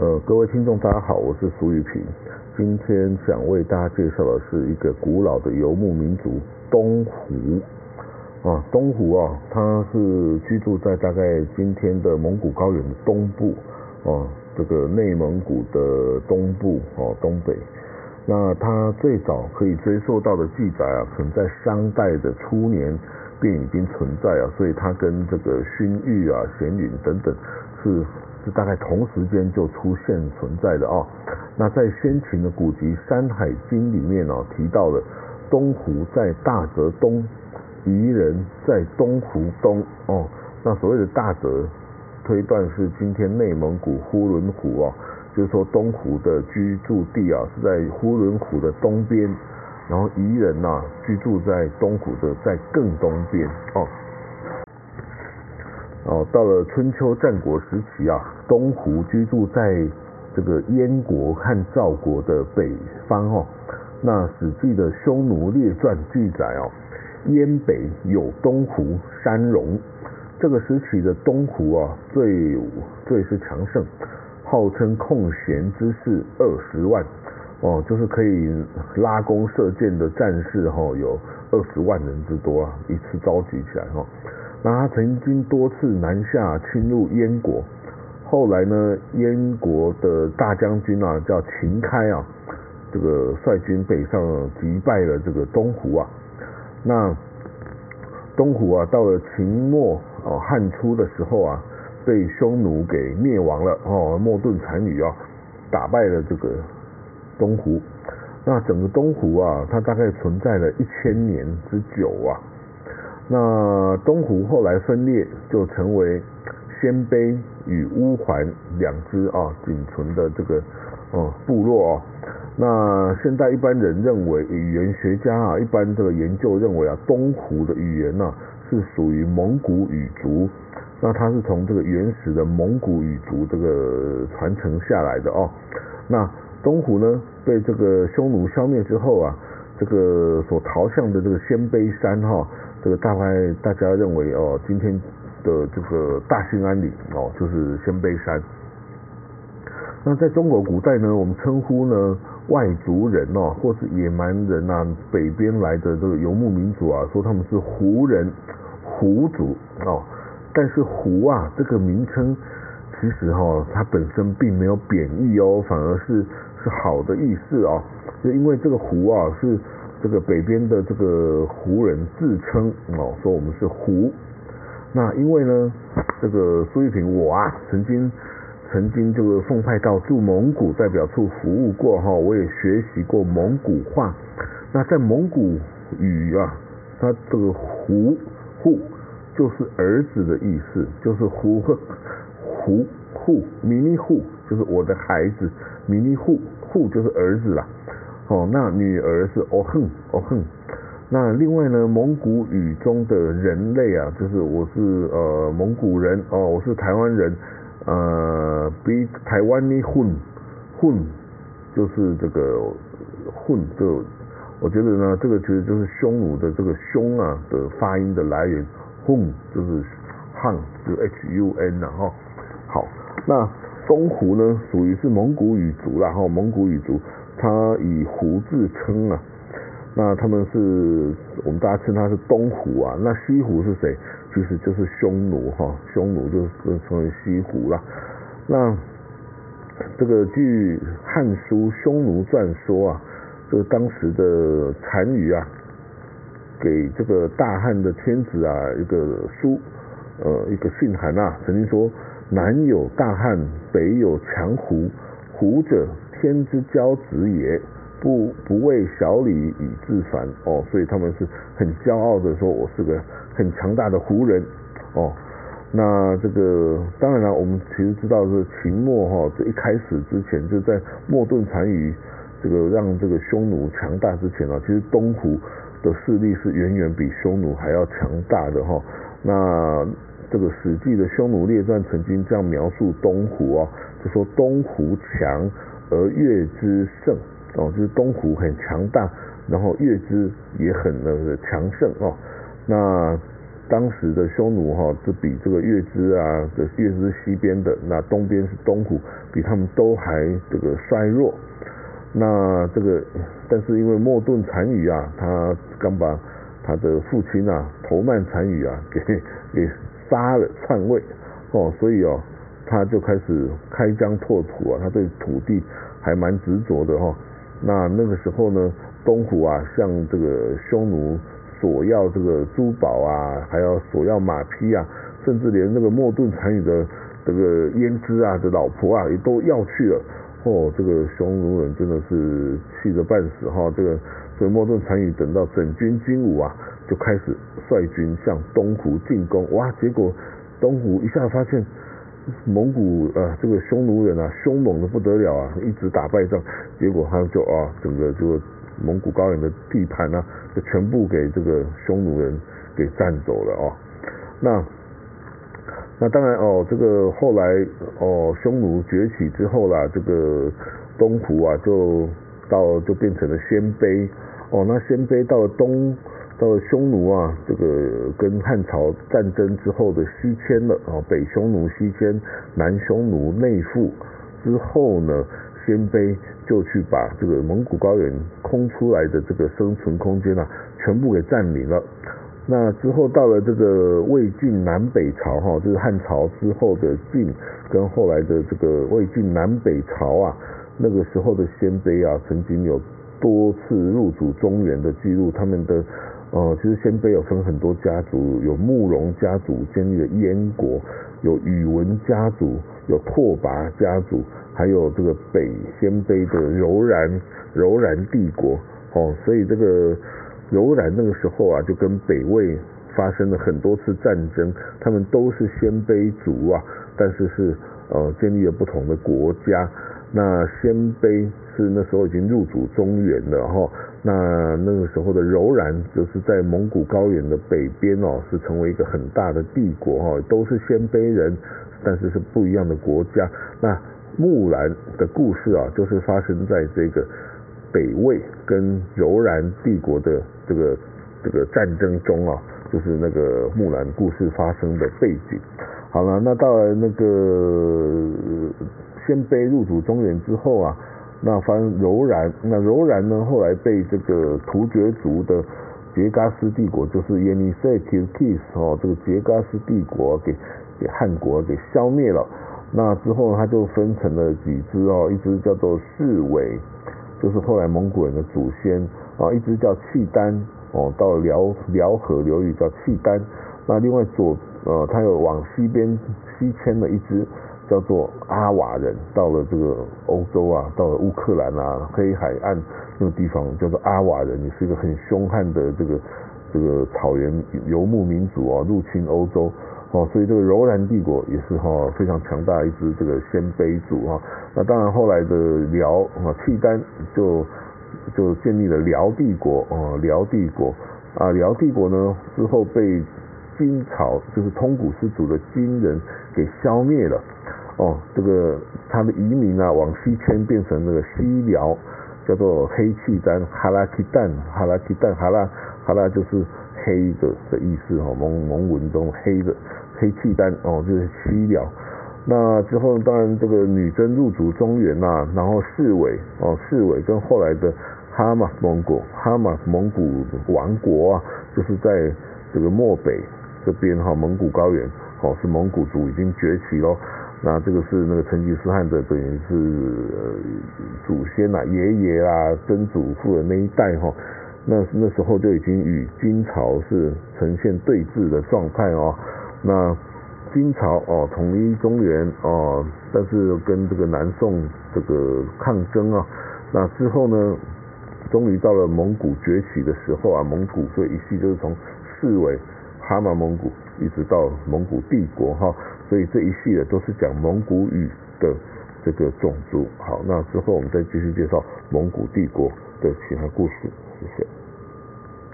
呃，各位听众，大家好，我是苏玉平。今天想为大家介绍的是一个古老的游牧民族——东湖。啊，东湖啊，它是居住在大概今天的蒙古高原的东部，哦，这个内蒙古的东部，哦，东北。那它最早可以追溯到的记载啊，可能在商代的初年便已经存在啊，所以它跟这个勋玉啊、咸允等等是。是大概同时间就出现存在的啊。那在先秦的古籍《山海经》里面哦提到了东湖在大泽东，夷人在东湖东哦。那所谓的大泽，推断是今天内蒙古呼伦湖啊，就是说东湖的居住地啊是在呼伦湖的东边，然后夷人呐居住在东湖的在更东边哦。哦，到了春秋战国时期啊，东湖居住在这个燕国和赵国的北方哦。那《史记》的《匈奴列传》记载哦，燕北有东湖山戎。这个时期的东湖啊，最最是强盛，号称空闲之士二十万哦，就是可以拉弓射箭的战士哈，有二十万人之多啊，一次召集起来哈。那他曾经多次南下侵入燕国，后来呢，燕国的大将军啊叫秦开啊，这个率军北上击败了这个东湖啊。那东湖啊，到了秦末哦汉初的时候啊，被匈奴给灭亡了哦，莫顿单于啊打败了这个东湖。那整个东湖啊，它大概存在了一千年之久啊。那东湖后来分裂，就成为鲜卑与乌桓两支啊仅存的这个哦部落哦。那现在一般人认为，语言学家啊，一般这个研究认为啊，东湖的语言呢是属于蒙古语族。那它是从这个原始的蒙古语族这个传承下来的哦。那东湖呢被这个匈奴消灭之后啊，这个所逃向的这个鲜卑山哈。这个大概大家认为哦，今天的这个大兴安岭哦，就是鲜卑山。那在中国古代呢，我们称呼呢外族人哦，或是野蛮人呐，北边来的这个游牧民族啊，说他们是胡人、胡族哦。但是胡啊这个名称，其实哈它本身并没有贬义哦，反而是是好的意思哦。就因为这个胡啊是。这个北边的这个胡人自称哦，说我们是胡。那因为呢，这个苏玉平我啊，曾经曾经这个奉派到驻蒙古代表处服务过哈，我也学习过蒙古话。那在蒙古语啊，它这个胡户就是儿子的意思，就是胡和胡户迷你户就是我的孩子，迷你户户就是儿子啦。哦，那女儿是哦哼哦哼，那另外呢，蒙古语中的人类啊，就是我是呃蒙古人哦，我是台湾人，呃，比台湾的混混就是这个混，就我觉得呢，这个其实就是匈奴的这个匈啊的发音的来源，混就是汉就 H U N 然后好，那东湖呢属于是蒙古语族然后蒙古语族。他以胡自称啊，那他们是我们大家称他是东胡啊，那西胡是谁？其实就是匈奴哈，匈奴就是称为西胡了。那这个据《汉书·匈奴传》说啊，这个当时的单于啊，给这个大汉的天子啊一个书，呃，一个信函啊，曾经说南有大汉，北有强胡，胡者。天之骄子也，不不为小礼以自凡哦，所以他们是很骄傲的说，我是个很强大的胡人哦。那这个当然了，我们其实知道是秦末哈，这一开始之前就在莫顿单于这个让这个匈奴强大之前啊，其实东湖的势力是远远比匈奴还要强大的哈。那这个史记的匈奴列传曾经这样描述东湖啊，就说东湖强。而月之盛哦，就是东湖很强大，然后月之也很那个强盛哦。那当时的匈奴哈，这比这个月支啊的月支西边的那东边是东胡，比他们都还这个衰弱。那这个，但是因为莫顿单于啊，他刚把他的父亲啊头曼单于啊给给杀了篡位哦，所以哦，他就开始开疆拓土啊，他对土地还蛮执着的哈。那那个时候呢，东胡啊向这个匈奴索要这个珠宝啊，还要索要马匹啊，甚至连那个莫顿单于的这个胭脂啊的老婆啊也都要去了。哦，这个匈奴人真的是气得半死哈！这个所以莫顿单于等到整军精武啊，就开始率军向东湖进攻。哇，结果东湖一下发现蒙古啊，这个匈奴人啊，凶猛的不得了啊，一直打败仗，结果他就啊，整个这个蒙古高原的地盘呢，就全部给这个匈奴人给占走了哦。那那当然哦，这个后来哦，匈奴崛起之后啦，这个东胡啊，就到就变成了鲜卑哦。那鲜卑到了东，到了匈奴啊，这个跟汉朝战争之后的西迁了啊，北匈奴西迁，南匈奴内附之后呢，鲜卑就去把这个蒙古高原空出来的这个生存空间啊，全部给占领了。那之后到了这个魏晋南北朝哈，就是汉朝之后的晋，跟后来的这个魏晋南北朝啊，那个时候的鲜卑啊，曾经有多次入主中原的记录。他们的呃，其实鲜卑有分很多家族，有慕容家族建立了燕国，有宇文家族，有拓跋家族，还有这个北鲜卑的柔然柔然帝国哦，所以这个。柔然那个时候啊，就跟北魏发生了很多次战争，他们都是鲜卑族啊，但是是呃建立了不同的国家。那鲜卑是那时候已经入主中原了哈，那那个时候的柔然就是在蒙古高原的北边哦，是成为一个很大的帝国哈，都是鲜卑人，但是是不一样的国家。那木兰的故事啊，就是发生在这个。北魏跟柔然帝国的这个这个战争中啊，就是那个木兰故事发生的背景。好了，那到了那个鲜卑入主中原之后啊，那发生柔然，那柔然呢后来被这个突厥族的杰嘎斯帝国，就是耶尼塞提基斯哦，这个杰嘎斯帝国给给汉国给消灭了。那之后他就分成了几支哦，一支叫做侍卫。就是后来蒙古人的祖先啊，一支叫契丹哦，到辽辽河流域叫契丹。那另外左呃，他有往西边西迁的一支叫做阿瓦人，到了这个欧洲啊，到了乌克兰啊，黑海岸那个地方叫做阿瓦人，也是一个很凶悍的这个这个草原游牧民族啊，入侵欧洲。哦，所以这个柔然帝国也是哈非常强大一支这个鲜卑族哈。那当然后来的辽啊契丹就就建立了辽帝国哦，辽帝国啊辽帝国呢之后被金朝就是通古斯族的金人给消灭了哦，这个他的移民啊往西迁变成那个西辽，叫做黑契丹哈拉契丹哈拉契丹哈拉哈拉就是黑的的意思哈蒙蒙文中黑的。黑契丹哦，就是西辽。那之后当然这个女真入主中原呐，然后侍卫哦，侍卫跟后来的哈马蒙古哈马蒙古王国啊，就是在这个漠北这边哈，蒙古高原哦，是蒙古族已经崛起喽。那这个是那个成吉思汗的等于是祖先呐，爷爷啊，曾祖父的那一代哈，那那时候就已经与金朝是呈现对峙的状态哦。那金朝哦统一中原哦，但是跟这个南宋这个抗争啊，那之后呢，终于到了蒙古崛起的时候啊，蒙古这一系就是从四维哈马蒙古一直到蒙古帝国哈，所以这一系列都是讲蒙古语的这个种族。好，那之后我们再继续介绍蒙古帝国的其他故事，谢谢。